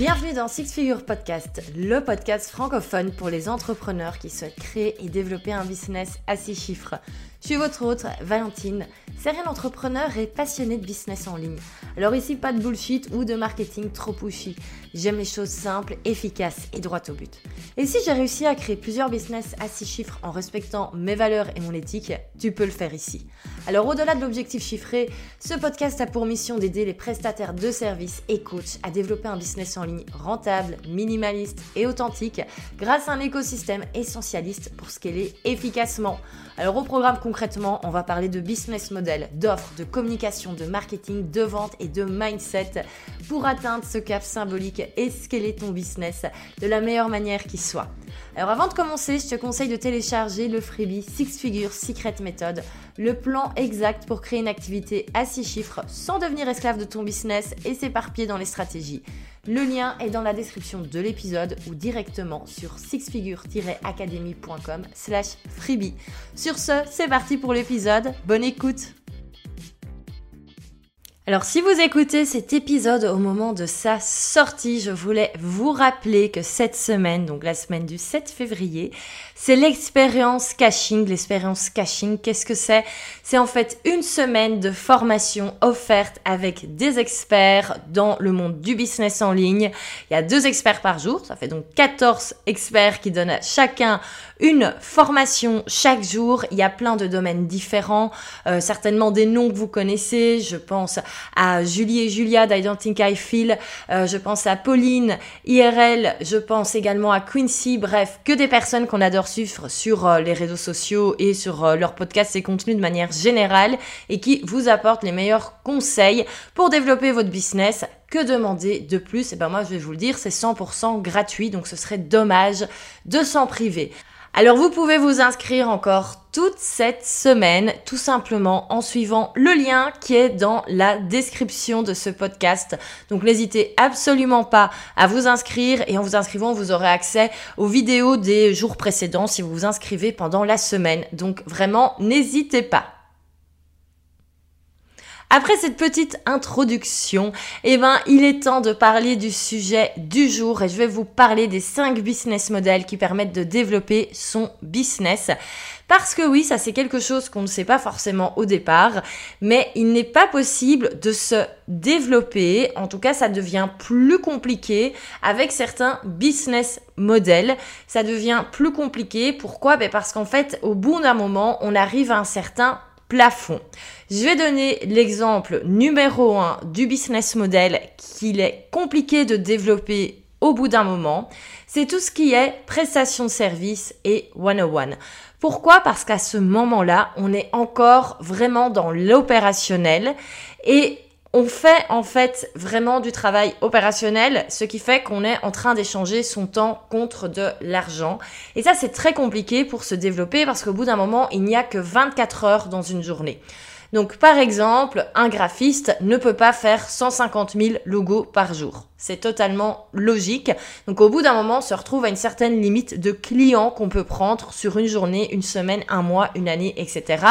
Bienvenue dans Six Figure Podcast, le podcast francophone pour les entrepreneurs qui souhaitent créer et développer un business à six chiffres. Je suis votre hôte, Valentine, serial entrepreneur et passionnée de business en ligne. Alors ici, pas de bullshit ou de marketing trop pushy. J'aime les choses simples, efficaces et droites au but. Et si j'ai réussi à créer plusieurs business à six chiffres en respectant mes valeurs et mon éthique, tu peux le faire ici. Alors au-delà de l'objectif chiffré, ce podcast a pour mission d'aider les prestataires de services et coachs à développer un business en ligne rentable, minimaliste et authentique grâce à un écosystème essentialiste pour scaler efficacement. Alors au programme concrètement, on va parler de business model, d'offres, de communication, de marketing, de vente et de mindset pour atteindre ce cap symbolique et scaler ton business de la meilleure manière qui soit? Alors avant de commencer, je te conseille de télécharger le freebie Six Figures Secret Method, le plan exact pour créer une activité à six chiffres sans devenir esclave de ton business et s'éparpiller dans les stratégies. Le lien est dans la description de l'épisode ou directement sur sixfigure-academy.com slash freebie. Sur ce, c'est parti pour l'épisode. Bonne écoute alors si vous écoutez cet épisode au moment de sa sortie, je voulais vous rappeler que cette semaine, donc la semaine du 7 février, c'est l'expérience caching. L'expérience caching, qu'est-ce que c'est? C'est en fait une semaine de formation offerte avec des experts dans le monde du business en ligne. Il y a deux experts par jour, ça fait donc 14 experts qui donnent à chacun une formation chaque jour. Il y a plein de domaines différents, euh, certainement des noms que vous connaissez. Je pense à Julie et Julia d'Identify Feel, euh, je pense à Pauline, IRL, je pense également à Quincy, bref, que des personnes qu'on adore sur euh, les réseaux sociaux et sur euh, leurs podcasts et contenus de manière générale et qui vous apportent les meilleurs conseils pour développer votre business que demander de plus? Et eh ben moi je vais vous le dire, c'est 100% gratuit, donc ce serait dommage de s'en priver. Alors vous pouvez vous inscrire encore toute cette semaine tout simplement en suivant le lien qui est dans la description de ce podcast. Donc n'hésitez absolument pas à vous inscrire et en vous inscrivant vous aurez accès aux vidéos des jours précédents si vous vous inscrivez pendant la semaine. Donc vraiment n'hésitez pas. Après cette petite introduction, eh ben, il est temps de parler du sujet du jour et je vais vous parler des 5 business models qui permettent de développer son business. Parce que oui, ça c'est quelque chose qu'on ne sait pas forcément au départ, mais il n'est pas possible de se développer, en tout cas ça devient plus compliqué avec certains business models, ça devient plus compliqué. Pourquoi? Ben Parce qu'en fait, au bout d'un moment, on arrive à un certain plafond. Je vais donner l'exemple numéro 1 du business model qu'il est compliqué de développer au bout d'un moment. C'est tout ce qui est prestation de service et one-on-one. Pourquoi? Parce qu'à ce moment-là, on est encore vraiment dans l'opérationnel et on fait en fait vraiment du travail opérationnel, ce qui fait qu'on est en train d'échanger son temps contre de l'argent. Et ça, c'est très compliqué pour se développer parce qu'au bout d'un moment, il n'y a que 24 heures dans une journée. Donc par exemple, un graphiste ne peut pas faire 150 000 logos par jour. C'est totalement logique. Donc au bout d'un moment, on se retrouve à une certaine limite de clients qu'on peut prendre sur une journée, une semaine, un mois, une année, etc.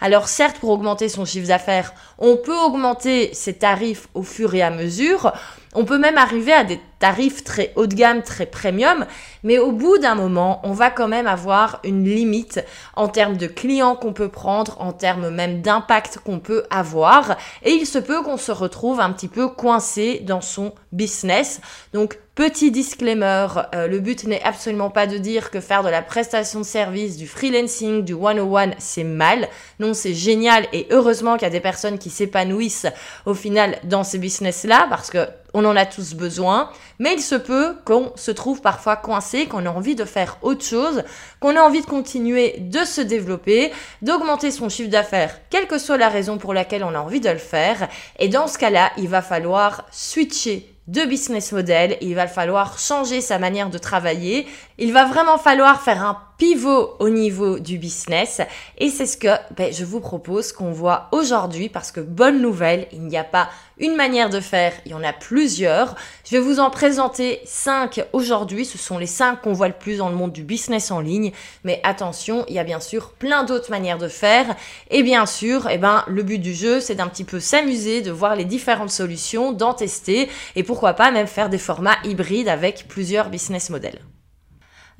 Alors certes, pour augmenter son chiffre d'affaires, on peut augmenter ses tarifs au fur et à mesure. On peut même arriver à des tarifs très haut de gamme, très premium, mais au bout d'un moment, on va quand même avoir une limite en termes de clients qu'on peut prendre, en termes même d'impact qu'on peut avoir, et il se peut qu'on se retrouve un petit peu coincé dans son business. Donc Petit disclaimer, euh, le but n'est absolument pas de dire que faire de la prestation de service, du freelancing, du one-on-one, c'est mal. Non, c'est génial et heureusement qu'il y a des personnes qui s'épanouissent au final dans ces business-là parce que on en a tous besoin, mais il se peut qu'on se trouve parfois coincé, qu'on ait envie de faire autre chose, qu'on ait envie de continuer de se développer, d'augmenter son chiffre d'affaires, quelle que soit la raison pour laquelle on a envie de le faire. Et dans ce cas-là, il va falloir switcher de business model il va falloir changer sa manière de travailler Il va vraiment falloir faire un pivot au niveau du business et c'est ce que ben, je vous propose qu'on voit aujourd'hui parce que bonne nouvelle, il n'y a pas une manière de faire, il y en a plusieurs. Je vais vous en présenter cinq aujourd'hui, ce sont les cinq qu'on voit le plus dans le monde du business en ligne, mais attention, il y a bien sûr plein d'autres manières de faire et bien sûr, eh ben, le but du jeu c'est d'un petit peu s'amuser, de voir les différentes solutions, d'en tester et pourquoi pas même faire des formats hybrides avec plusieurs business models.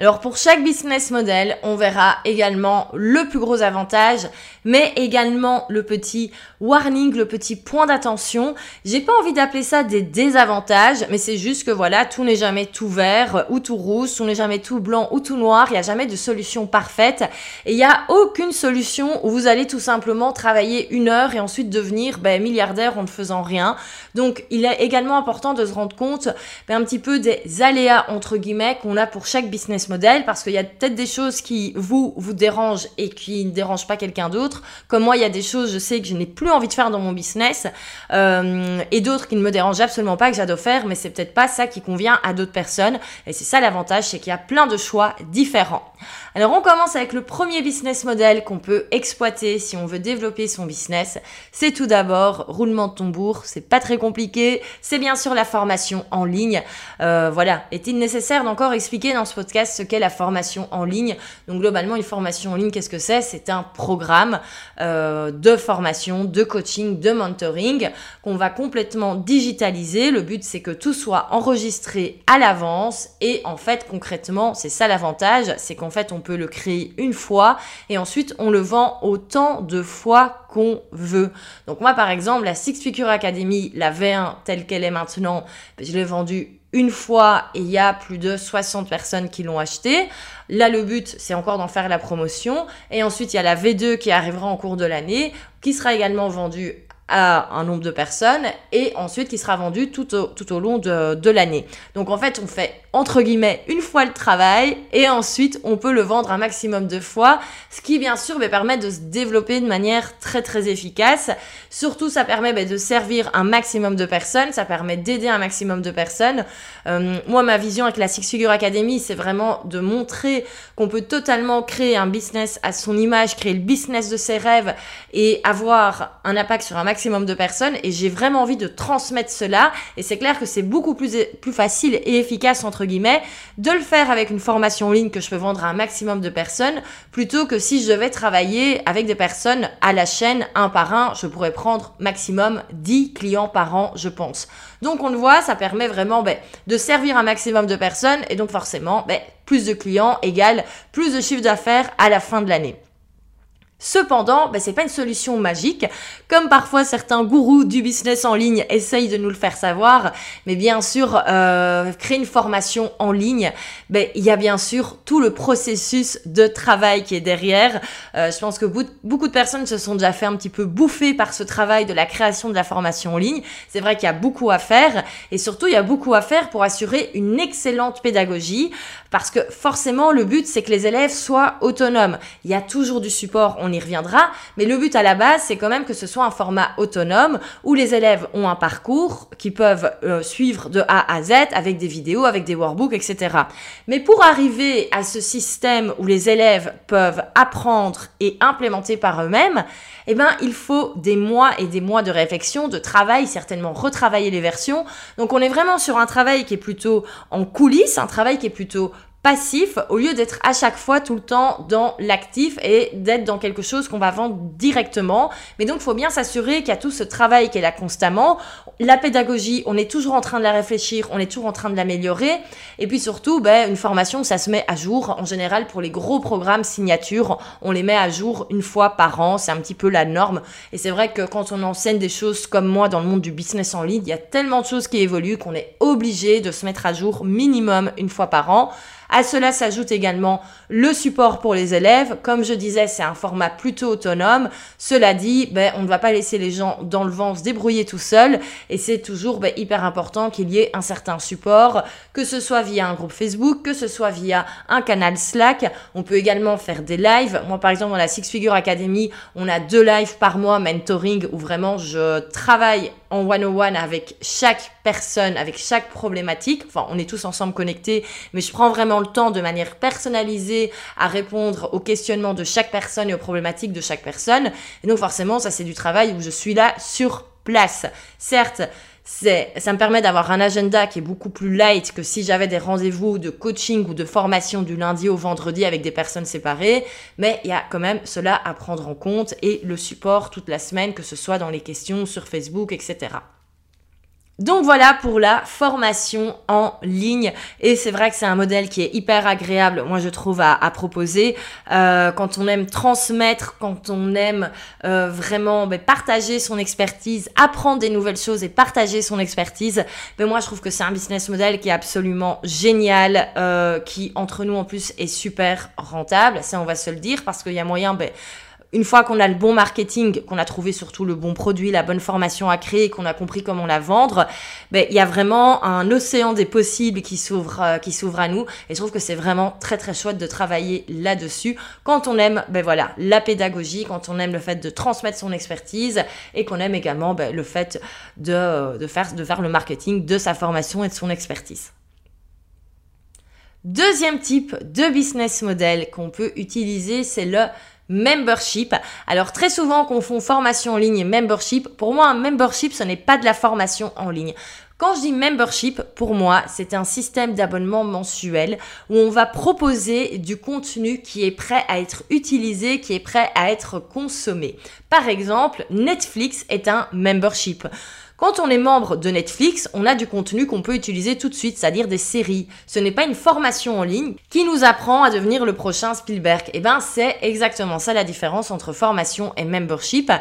Alors pour chaque business model, on verra également le plus gros avantage, mais également le petit warning, le petit point d'attention. J'ai pas envie d'appeler ça des désavantages, mais c'est juste que voilà, tout n'est jamais tout vert ou tout rouge, tout n'est jamais tout blanc ou tout noir, il n'y a jamais de solution parfaite et il n'y a aucune solution où vous allez tout simplement travailler une heure et ensuite devenir ben, milliardaire en ne faisant rien. Donc il est également important de se rendre compte ben, un petit peu des aléas entre guillemets qu'on a pour chaque business parce qu'il y a peut-être des choses qui vous vous dérangent et qui ne dérangent pas quelqu'un d'autre. Comme moi, il y a des choses, je sais que je n'ai plus envie de faire dans mon business euh, et d'autres qui ne me dérangent absolument pas que j'adore faire, mais c'est peut-être pas ça qui convient à d'autres personnes. Et c'est ça l'avantage, c'est qu'il y a plein de choix différents. Alors on commence avec le premier business model qu'on peut exploiter si on veut développer son business. C'est tout d'abord roulement de tambour, c'est pas très compliqué, c'est bien sûr la formation en ligne. Euh, voilà, est-il nécessaire d'encore expliquer dans ce podcast ce qu'est la formation en ligne Donc globalement une formation en ligne, qu'est-ce que c'est? C'est un programme euh, de formation, de coaching, de mentoring qu'on va complètement digitaliser. Le but c'est que tout soit enregistré à l'avance et en fait concrètement c'est ça l'avantage, c'est qu'en fait on peut le créer une fois et ensuite on le vend autant de fois qu'on veut. Donc moi par exemple la Six Figure Academy, la V1 telle qu'elle est maintenant, je l'ai vendue une fois il y a plus de 60 personnes qui l'ont acheté. Là, le but, c'est encore d'en faire la promotion. Et ensuite, il y a la V2 qui arrivera en cours de l'année, qui sera également vendue à un nombre de personnes et ensuite qui sera vendu tout au, long de l'année. Donc en fait, on fait entre guillemets une fois le travail et ensuite on peut le vendre un maximum de fois, ce qui bien sûr va permettre de se développer de manière très très efficace. Surtout, ça permet bah, de servir un maximum de personnes, ça permet d'aider un maximum de personnes. Euh, moi, ma vision avec la Six Figure Academy, c'est vraiment de montrer qu'on peut totalement créer un business à son image, créer le business de ses rêves et avoir un impact sur un maximum de personnes et j'ai vraiment envie de transmettre cela et c'est clair que c'est beaucoup plus, plus facile et efficace entre de le faire avec une formation en ligne que je peux vendre à un maximum de personnes plutôt que si je devais travailler avec des personnes à la chaîne un par un, je pourrais prendre maximum 10 clients par an je pense. Donc on le voit, ça permet vraiment ben, de servir un maximum de personnes et donc forcément ben, plus de clients égale plus de chiffre d'affaires à la fin de l'année. Cependant, ben, c'est pas une solution magique, comme parfois certains gourous du business en ligne essayent de nous le faire savoir. Mais bien sûr, euh, créer une formation en ligne, ben, il y a bien sûr tout le processus de travail qui est derrière. Euh, je pense que beaucoup de personnes se sont déjà fait un petit peu bouffer par ce travail de la création de la formation en ligne. C'est vrai qu'il y a beaucoup à faire, et surtout il y a beaucoup à faire pour assurer une excellente pédagogie, parce que forcément le but c'est que les élèves soient autonomes. Il y a toujours du support y reviendra, mais le but à la base, c'est quand même que ce soit un format autonome où les élèves ont un parcours qui peuvent euh, suivre de A à Z avec des vidéos, avec des workbooks, etc. Mais pour arriver à ce système où les élèves peuvent apprendre et implémenter par eux-mêmes, eh ben, il faut des mois et des mois de réflexion, de travail, certainement retravailler les versions. Donc, on est vraiment sur un travail qui est plutôt en coulisses, un travail qui est plutôt passif au lieu d'être à chaque fois tout le temps dans l'actif et d'être dans quelque chose qu'on va vendre directement. Mais donc, il faut bien s'assurer qu'il y a tout ce travail qui est là constamment. La pédagogie, on est toujours en train de la réfléchir, on est toujours en train de l'améliorer. Et puis surtout, ben, une formation, ça se met à jour. En général, pour les gros programmes signatures, on les met à jour une fois par an. C'est un petit peu la norme. Et c'est vrai que quand on enseigne des choses comme moi dans le monde du business en ligne, il y a tellement de choses qui évoluent qu'on est obligé de se mettre à jour minimum une fois par an. À cela s'ajoute également le support pour les élèves. Comme je disais, c'est un format plutôt autonome. Cela dit, ben, on ne va pas laisser les gens dans le vent se débrouiller tout seuls. Et c'est toujours ben, hyper important qu'il y ait un certain support, que ce soit via un groupe Facebook, que ce soit via un canal Slack. On peut également faire des lives. Moi, par exemple, dans la Six Figure Academy, on a deux lives par mois mentoring où vraiment je travaille en one-on-one avec chaque personne, avec chaque problématique. Enfin, on est tous ensemble connectés, mais je prends vraiment le temps de manière personnalisée à répondre aux questionnements de chaque personne et aux problématiques de chaque personne. Et donc forcément, ça c'est du travail où je suis là sur place. Certes, ça me permet d'avoir un agenda qui est beaucoup plus light que si j'avais des rendez-vous de coaching ou de formation du lundi au vendredi avec des personnes séparées, mais il y a quand même cela à prendre en compte et le support toute la semaine, que ce soit dans les questions sur Facebook, etc. Donc voilà pour la formation en ligne et c'est vrai que c'est un modèle qui est hyper agréable, moi je trouve à, proposer euh, quand on aime transmettre, quand on aime euh, vraiment ben, partager son expertise, apprendre des nouvelles choses et partager son expertise. Ben, moi je trouve que c'est un business model qui est absolument génial, euh, qui entre nous en plus est super rentable. Ça on va se le dire parce qu'il y a moyen ben, une fois qu'on a le bon marketing, qu'on a trouvé surtout le bon produit, la bonne formation à créer, qu'on a compris comment la vendre, ben il y a vraiment un océan des possibles qui s'ouvre euh, qui s'ouvre à nous et je trouve que c'est vraiment très très chouette de travailler là-dessus quand on aime ben voilà, la pédagogie, quand on aime le fait de transmettre son expertise et qu'on aime également ben, le fait de, de faire de faire le marketing de sa formation et de son expertise. Deuxième type de business model qu'on peut utiliser, c'est le membership. Alors très souvent on confond formation en ligne et membership. Pour moi un membership ce n'est pas de la formation en ligne. Quand je dis membership, pour moi, c'est un système d'abonnement mensuel où on va proposer du contenu qui est prêt à être utilisé, qui est prêt à être consommé. Par exemple, Netflix est un membership. Quand on est membre de Netflix, on a du contenu qu'on peut utiliser tout de suite, c'est-à-dire des séries. Ce n'est pas une formation en ligne qui nous apprend à devenir le prochain Spielberg. Et eh ben, c'est exactement ça la différence entre formation et membership.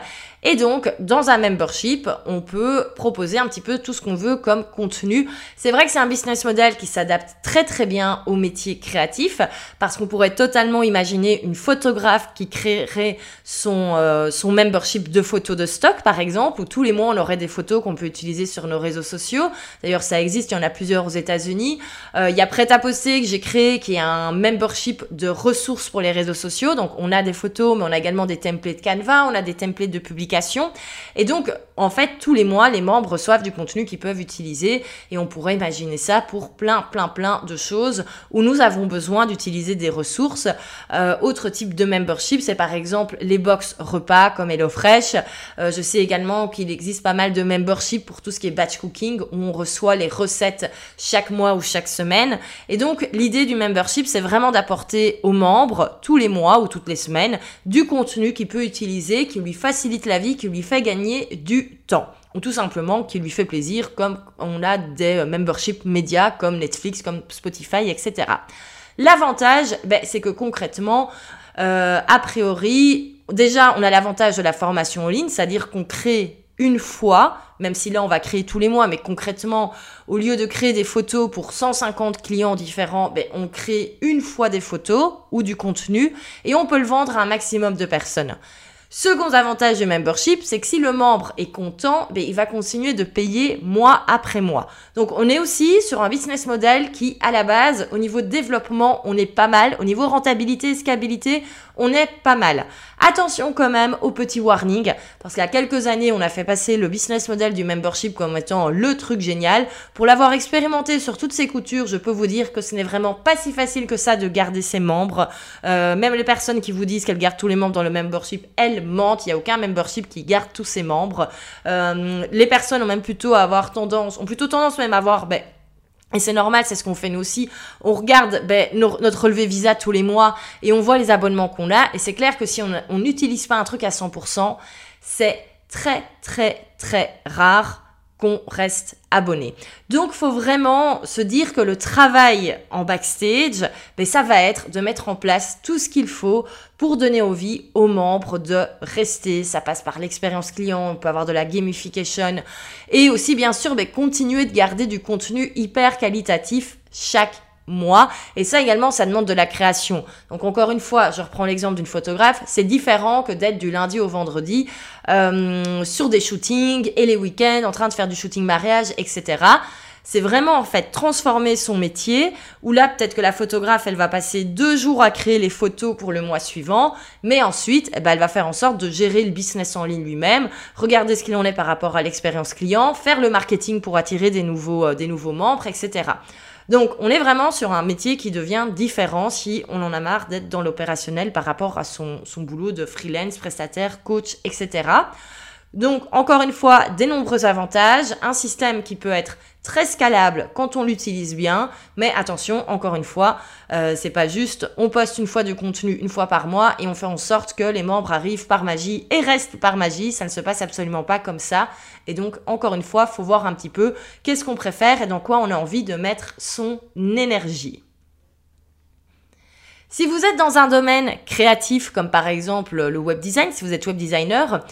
Et donc, dans un membership, on peut proposer un petit peu tout ce qu'on veut comme contenu. C'est vrai que c'est un business model qui s'adapte très très bien au métier créatif parce qu'on pourrait totalement imaginer une photographe qui créerait son, euh, son membership de photos de stock, par exemple, où tous les mois on aurait des photos qu'on peut utiliser sur nos réseaux sociaux. D'ailleurs, ça existe, il y en a plusieurs aux États-Unis. Euh, il y a Prêt à poster que j'ai créé qui est un membership de ressources pour les réseaux sociaux. Donc, on a des photos, mais on a également des templates Canva, on a des templates de publication et donc, en fait, tous les mois, les membres reçoivent du contenu qu'ils peuvent utiliser et on pourrait imaginer ça pour plein, plein, plein de choses où nous avons besoin d'utiliser des ressources. Euh, autre type de membership, c'est par exemple les box repas comme HelloFresh. Euh, je sais également qu'il existe pas mal de membership pour tout ce qui est batch cooking où on reçoit les recettes chaque mois ou chaque semaine. Et donc, l'idée du membership, c'est vraiment d'apporter aux membres tous les mois ou toutes les semaines du contenu qu'il peut utiliser, qui lui facilite la qui lui fait gagner du temps ou tout simplement qui lui fait plaisir comme on a des euh, memberships médias comme Netflix, comme Spotify, etc. L'avantage, ben, c'est que concrètement, euh, a priori, déjà on a l'avantage de la formation en ligne, c'est-à-dire qu'on crée une fois, même si là on va créer tous les mois, mais concrètement, au lieu de créer des photos pour 150 clients différents, ben, on crée une fois des photos ou du contenu et on peut le vendre à un maximum de personnes. Second avantage du membership, c'est que si le membre est content, ben, il va continuer de payer mois après mois. Donc on est aussi sur un business model qui, à la base, au niveau développement, on est pas mal. Au niveau rentabilité scalabilité, on est pas mal. Attention quand même au petit warning, parce qu'il y a quelques années, on a fait passer le business model du membership comme étant le truc génial. Pour l'avoir expérimenté sur toutes ces coutures, je peux vous dire que ce n'est vraiment pas si facile que ça de garder ses membres. Euh, même les personnes qui vous disent qu'elles gardent tous les membres dans le membership, elles mentent. Il n'y a aucun membership qui garde tous ses membres. Euh, les personnes ont même plutôt avoir tendance, ont plutôt tendance même à avoir, ben, et c'est normal, c'est ce qu'on fait nous aussi. On regarde ben, notre relevé Visa tous les mois et on voit les abonnements qu'on a. Et c'est clair que si on n'utilise pas un truc à 100%, c'est très très très rare qu'on reste abonné. Donc, faut vraiment se dire que le travail en backstage, ben, ça va être de mettre en place tout ce qu'il faut pour donner envie aux membres de rester. Ça passe par l'expérience client, on peut avoir de la gamification et aussi, bien sûr, ben, continuer de garder du contenu hyper qualitatif chaque moi. Et ça également, ça demande de la création. Donc encore une fois, je reprends l'exemple d'une photographe, c'est différent que d'être du lundi au vendredi euh, sur des shootings et les week-ends en train de faire du shooting mariage, etc. c'est vraiment en fait transformer son métier, où là peut-être que la photographe, elle va passer deux jours à créer les photos pour le mois suivant, mais ensuite, eh ben, elle va faire en sorte de gérer le business en ligne lui-même, regarder ce qu'il en est par rapport à l'expérience client, faire le marketing pour attirer des nouveaux, euh, des nouveaux membres, etc. Donc, on est vraiment sur un métier qui devient différent si on en a marre d'être dans l'opérationnel par rapport à son, son boulot de freelance, prestataire, coach, etc. Donc, encore une fois, des nombreux avantages, un système qui peut être très scalable quand on l'utilise bien, mais attention, encore une fois, euh, c'est pas juste on poste une fois du contenu une fois par mois et on fait en sorte que les membres arrivent par magie et restent par magie, ça ne se passe absolument pas comme ça. Et donc, encore une fois, faut voir un petit peu qu'est-ce qu'on préfère et dans quoi on a envie de mettre son énergie. Si vous êtes dans un domaine créatif, comme par exemple le web design, si vous êtes web designer,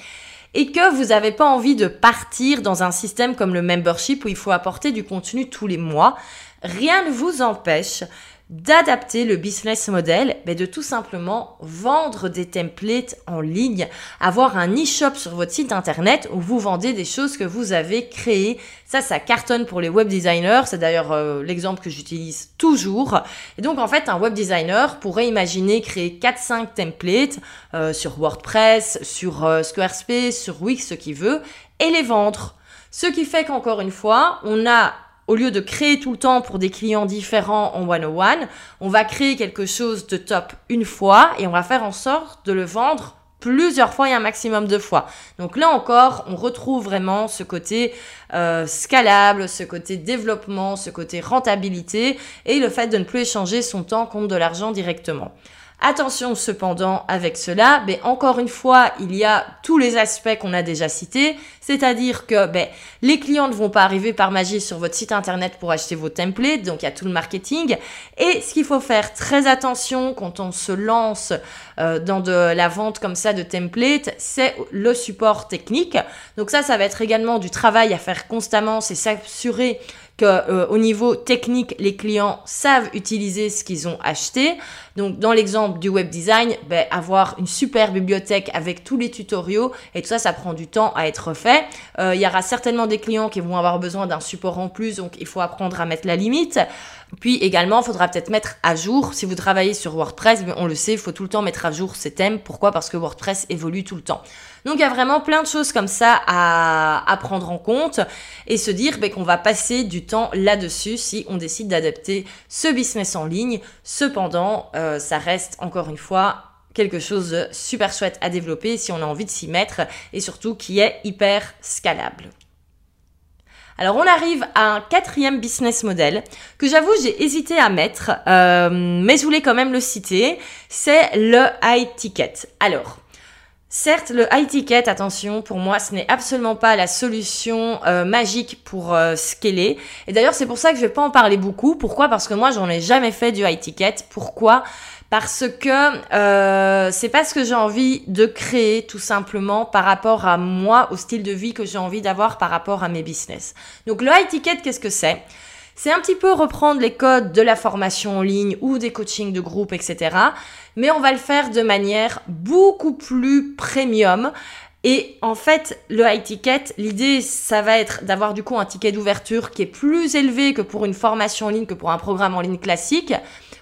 et que vous n'avez pas envie de partir dans un système comme le membership où il faut apporter du contenu tous les mois, rien ne vous empêche d'adapter le business model, mais de tout simplement vendre des templates en ligne, avoir un e-shop sur votre site internet où vous vendez des choses que vous avez créées. Ça, ça cartonne pour les web designers. C'est d'ailleurs euh, l'exemple que j'utilise toujours. Et donc, en fait, un web designer pourrait imaginer créer 4-5 templates euh, sur WordPress, sur euh, Squarespace, sur Wix, ce qu'il veut, et les vendre. Ce qui fait qu'encore une fois, on a au lieu de créer tout le temps pour des clients différents en one-on-one, on va créer quelque chose de top une fois et on va faire en sorte de le vendre plusieurs fois et un maximum de fois. Donc là encore, on retrouve vraiment ce côté euh, scalable, ce côté développement, ce côté rentabilité et le fait de ne plus échanger son temps contre de l'argent directement. Attention cependant avec cela, mais encore une fois, il y a tous les aspects qu'on a déjà cités, c'est-à-dire que ben, les clients ne vont pas arriver par magie sur votre site internet pour acheter vos templates, donc il y a tout le marketing. Et ce qu'il faut faire très attention quand on se lance euh, dans de la vente comme ça de templates, c'est le support technique. Donc ça, ça va être également du travail à faire constamment, c'est s'assurer que euh, au niveau technique, les clients savent utiliser ce qu'ils ont acheté. Donc dans l'exemple du web design, ben, avoir une super bibliothèque avec tous les tutoriaux et tout ça, ça prend du temps à être fait. Euh, il y aura certainement des clients qui vont avoir besoin d'un support en plus, donc il faut apprendre à mettre la limite. Puis également, il faudra peut-être mettre à jour, si vous travaillez sur WordPress, on le sait, il faut tout le temps mettre à jour ces thèmes. Pourquoi? Parce que WordPress évolue tout le temps. Donc il y a vraiment plein de choses comme ça à, prendre en compte et se dire ben, qu'on va passer du temps là-dessus si on décide d'adapter ce business en ligne. Cependant, euh, ça reste encore une fois quelque chose de super chouette à développer si on a envie de s'y mettre et surtout qui est hyper scalable. Alors on arrive à un quatrième business model que j'avoue j'ai hésité à mettre, euh, mais je voulais quand même le citer, c'est le high ticket. Alors, Certes, le high ticket, attention, pour moi, ce n'est absolument pas la solution euh, magique pour euh, scaler. Et d'ailleurs, c'est pour ça que je vais pas en parler beaucoup. Pourquoi? Parce que moi, j'en ai jamais fait du high ticket. Pourquoi? Parce que euh, c'est pas ce que j'ai envie de créer tout simplement par rapport à moi, au style de vie que j'ai envie d'avoir par rapport à mes business. Donc le high ticket, qu'est-ce que c'est? C'est un petit peu reprendre les codes de la formation en ligne ou des coachings de groupe, etc. Mais on va le faire de manière beaucoup plus premium. Et en fait, le high ticket, l'idée, ça va être d'avoir du coup un ticket d'ouverture qui est plus élevé que pour une formation en ligne, que pour un programme en ligne classique.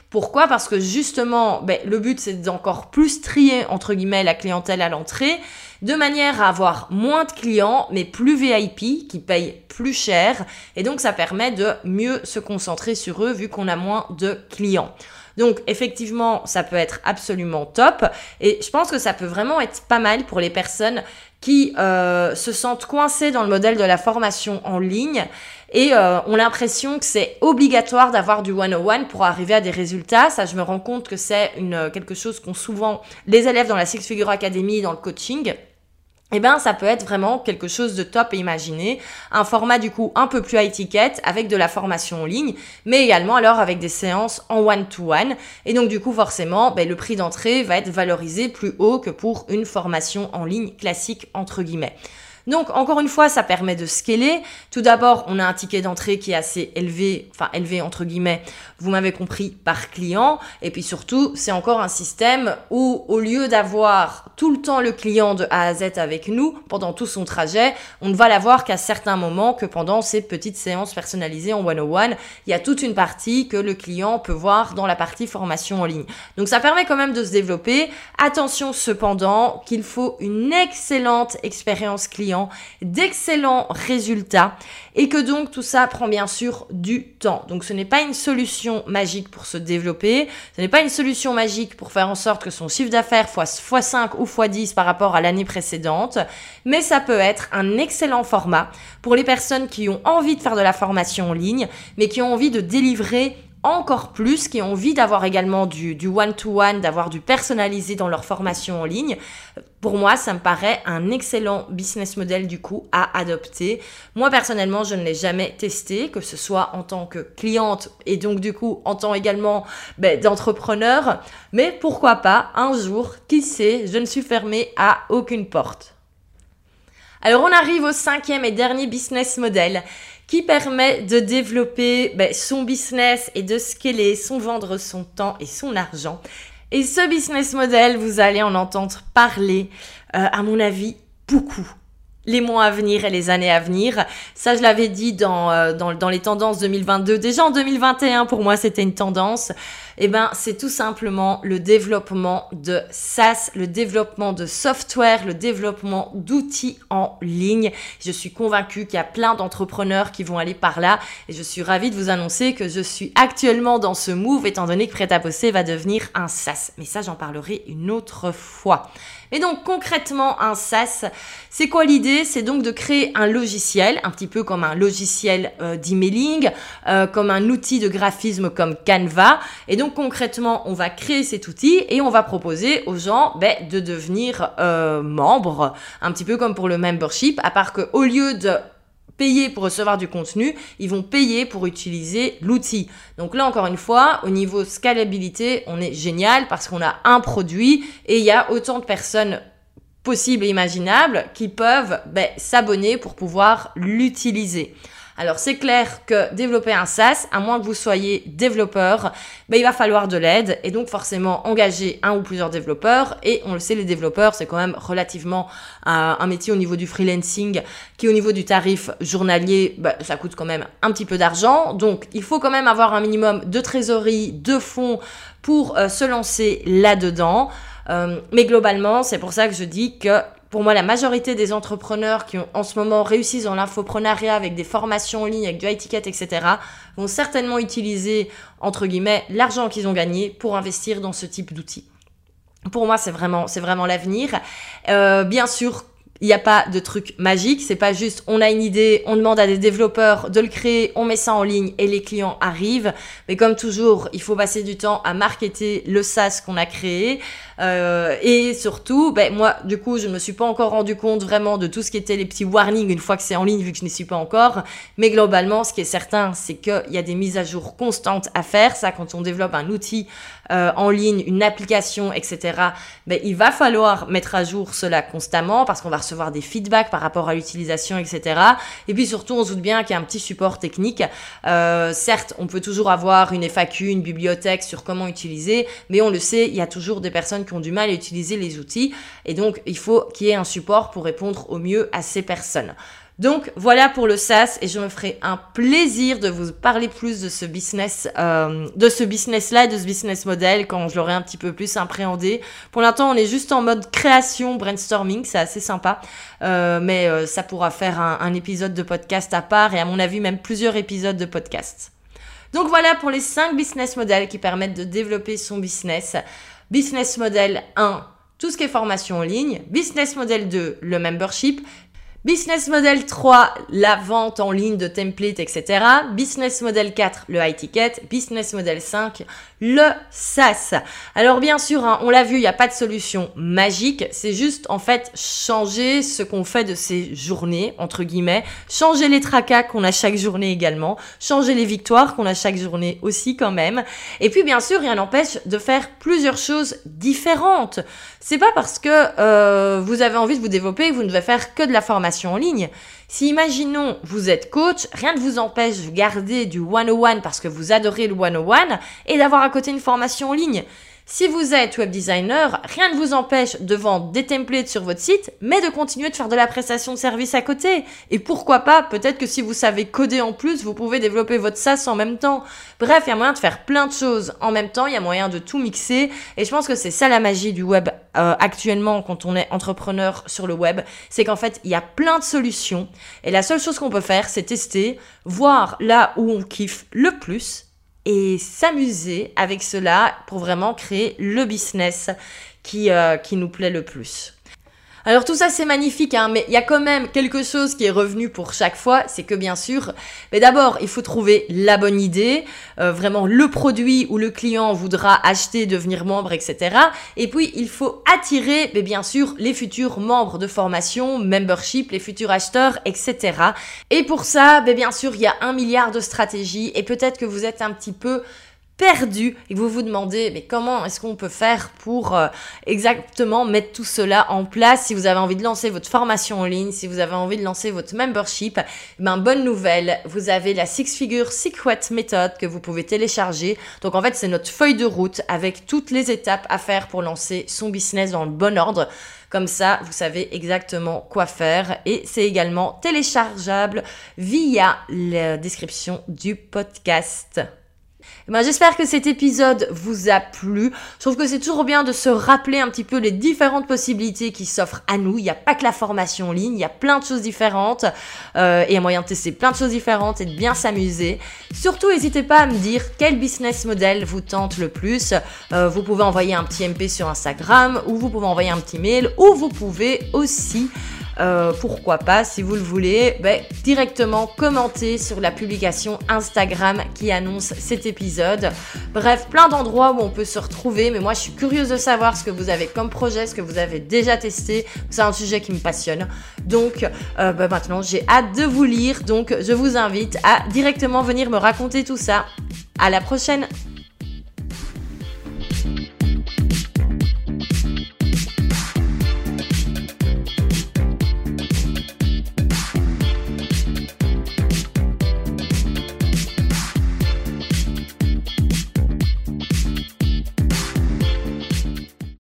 Pourquoi? Parce que justement, ben, le but c'est d'encore plus trier entre guillemets la clientèle à l'entrée, de manière à avoir moins de clients, mais plus VIP, qui payent plus cher, et donc ça permet de mieux se concentrer sur eux vu qu'on a moins de clients. Donc effectivement, ça peut être absolument top, et je pense que ça peut vraiment être pas mal pour les personnes qui euh, se sentent coincées dans le modèle de la formation en ligne et euh, ont l'impression que c'est obligatoire d'avoir du one-on-one pour arriver à des résultats. Ça, je me rends compte que c'est une quelque chose qu'ont souvent les élèves dans la Six Figure Academy, dans le coaching eh bien, ça peut être vraiment quelque chose de top et imaginé. Un format du coup un peu plus high ticket avec de la formation en ligne, mais également alors avec des séances en one-to-one. Et donc du coup, forcément, ben, le prix d'entrée va être valorisé plus haut que pour une formation en ligne classique entre guillemets. Donc, encore une fois, ça permet de scaler. Tout d'abord, on a un ticket d'entrée qui est assez élevé, enfin élevé entre guillemets, vous m'avez compris, par client. Et puis surtout, c'est encore un système où, au lieu d'avoir tout le temps le client de A à Z avec nous pendant tout son trajet, on ne va l'avoir qu'à certains moments, que pendant ces petites séances personnalisées en one-on-one. Il y a toute une partie que le client peut voir dans la partie formation en ligne. Donc, ça permet quand même de se développer. Attention cependant qu'il faut une excellente expérience client, d'excellents résultats et que donc tout ça prend bien sûr du temps. Donc ce n'est pas une solution magique pour se développer, ce n'est pas une solution magique pour faire en sorte que son chiffre d'affaires soit x5 ou x10 par rapport à l'année précédente, mais ça peut être un excellent format pour les personnes qui ont envie de faire de la formation en ligne, mais qui ont envie de délivrer encore plus, qui ont envie d'avoir également du, one-to-one, d'avoir du personnalisé dans leur formation en ligne. Pour moi, ça me paraît un excellent business model du coup à adopter. Moi personnellement, je ne l'ai jamais testé, que ce soit en tant que cliente et donc du coup en tant également ben, d'entrepreneur. Mais pourquoi pas un jour, qui sait, je ne suis fermée à aucune porte. Alors on arrive au cinquième et dernier business model qui permet de développer ben, son business et de scaler, son vendre son temps et son argent. Et ce business model, vous allez en entendre parler, euh, à mon avis, beaucoup les mois à venir et les années à venir. Ça, je l'avais dit dans, euh, dans, dans, les tendances 2022. Déjà en 2021, pour moi, c'était une tendance eh ben, c'est tout simplement le développement de SaaS, le développement de software, le développement d'outils en ligne. Je suis convaincue qu'il y a plein d'entrepreneurs qui vont aller par là et je suis ravie de vous annoncer que je suis actuellement dans ce move étant donné que Prêt à bosser va devenir un SaaS. Mais ça, j'en parlerai une autre fois. Et donc concrètement, un SaaS, c'est quoi l'idée? C'est donc de créer un logiciel, un petit peu comme un logiciel euh, d'emailing, euh, comme un outil de graphisme comme Canva. Concrètement, on va créer cet outil et on va proposer aux gens ben, de devenir euh, membres, un petit peu comme pour le membership, à part qu'au lieu de payer pour recevoir du contenu, ils vont payer pour utiliser l'outil. Donc là, encore une fois, au niveau scalabilité, on est génial parce qu'on a un produit et il y a autant de personnes possibles et imaginables qui peuvent ben, s'abonner pour pouvoir l'utiliser. Alors c'est clair que développer un SaaS, à moins que vous soyez développeur, ben, il va falloir de l'aide et donc forcément engager un ou plusieurs développeurs. Et on le sait, les développeurs, c'est quand même relativement euh, un métier au niveau du freelancing qui au niveau du tarif journalier, ben, ça coûte quand même un petit peu d'argent. Donc il faut quand même avoir un minimum de trésorerie, de fonds pour euh, se lancer là-dedans. Euh, mais globalement, c'est pour ça que je dis que pour moi, la majorité des entrepreneurs qui ont, en ce moment réussissent dans l'infoprenariat avec des formations en ligne, avec du high ticket, etc., vont certainement utiliser, entre guillemets, l'argent qu'ils ont gagné pour investir dans ce type d'outils. Pour moi, c'est vraiment, c'est vraiment l'avenir. Euh, bien sûr, il n'y a pas de truc magique, c'est pas juste on a une idée, on demande à des développeurs de le créer, on met ça en ligne et les clients arrivent. Mais comme toujours, il faut passer du temps à marketer le SaaS qu'on a créé, euh, et surtout, ben, moi, du coup, je ne me suis pas encore rendu compte vraiment de tout ce qui était les petits warnings une fois que c'est en ligne, vu que je n'y suis pas encore. Mais globalement, ce qui est certain, c'est qu'il y a des mises à jour constantes à faire. Ça, quand on développe un outil euh, en ligne, une application, etc., ben, il va falloir mettre à jour cela constamment parce qu'on va recevoir des feedbacks par rapport à l'utilisation, etc. Et puis surtout, on se doute bien qu'il y a un petit support technique. Euh, certes, on peut toujours avoir une FAQ, une bibliothèque sur comment utiliser, mais on le sait, il y a toujours des personnes qui ont du mal à utiliser les outils. Et donc, il faut qu'il y ait un support pour répondre au mieux à ces personnes. Donc voilà pour le SaaS et je me ferai un plaisir de vous parler plus de ce business, euh, de ce business là, de ce business model quand je l'aurai un petit peu plus appréhendé. Pour l'instant, on est juste en mode création, brainstorming, c'est assez sympa, euh, mais euh, ça pourra faire un, un épisode de podcast à part et à mon avis même plusieurs épisodes de podcast. Donc voilà pour les 5 business models qui permettent de développer son business. Business model 1, tout ce qui est formation en ligne. Business model 2, le membership. Business model 3, la vente en ligne de templates, etc. Business model 4, le high ticket. Business model 5, le SaaS. Alors bien sûr, hein, on l'a vu, il n'y a pas de solution magique. C'est juste en fait changer ce qu'on fait de ces journées, entre guillemets. Changer les tracas qu'on a chaque journée également. Changer les victoires qu'on a chaque journée aussi quand même. Et puis bien sûr, rien n'empêche de faire plusieurs choses différentes. C'est pas parce que euh, vous avez envie de vous développer vous ne devez faire que de la formation en ligne. Si imaginons vous êtes coach, rien ne vous empêche de garder du one-on-one parce que vous adorez le one-on-one et d'avoir à côté une formation en ligne. Si vous êtes web designer, rien ne vous empêche de vendre des templates sur votre site, mais de continuer de faire de la prestation de service à côté. Et pourquoi pas, peut-être que si vous savez coder en plus, vous pouvez développer votre SaaS en même temps. Bref, il y a moyen de faire plein de choses en même temps, il y a moyen de tout mixer. Et je pense que c'est ça la magie du web euh, actuellement quand on est entrepreneur sur le web, c'est qu'en fait, il y a plein de solutions. Et la seule chose qu'on peut faire, c'est tester, voir là où on kiffe le plus et s'amuser avec cela pour vraiment créer le business qui, euh, qui nous plaît le plus. Alors tout ça c'est magnifique, hein, mais il y a quand même quelque chose qui est revenu pour chaque fois, c'est que bien sûr, mais d'abord il faut trouver la bonne idée, euh, vraiment le produit où le client voudra acheter, devenir membre, etc. Et puis il faut attirer, mais bien sûr, les futurs membres de formation, membership, les futurs acheteurs, etc. Et pour ça, bien sûr, il y a un milliard de stratégies et peut-être que vous êtes un petit peu perdu et vous vous demandez mais comment est-ce qu'on peut faire pour euh, exactement mettre tout cela en place? Si vous avez envie de lancer votre formation en ligne, si vous avez envie de lancer votre membership, ben bonne nouvelle, vous avez la Six Figure Secret Method que vous pouvez télécharger. Donc en fait, c'est notre feuille de route avec toutes les étapes à faire pour lancer son business dans le bon ordre. Comme ça, vous savez exactement quoi faire et c'est également téléchargeable via la description du podcast. Eh ben, j'espère que cet épisode vous a plu. Je trouve que c'est toujours bien de se rappeler un petit peu les différentes possibilités qui s'offrent à nous. Il n'y a pas que la formation en ligne, il y a plein de choses différentes euh, et un moyen de tester plein de choses différentes et de bien s'amuser. Surtout, n'hésitez pas à me dire quel business model vous tente le plus. Euh, vous pouvez envoyer un petit MP sur Instagram ou vous pouvez envoyer un petit mail ou vous pouvez aussi euh, pourquoi pas, si vous le voulez, ben, directement commenter sur la publication Instagram qui annonce cet épisode. Bref, plein d'endroits où on peut se retrouver, mais moi je suis curieuse de savoir ce que vous avez comme projet, ce que vous avez déjà testé. C'est un sujet qui me passionne. Donc ben, maintenant, j'ai hâte de vous lire, donc je vous invite à directement venir me raconter tout ça. À la prochaine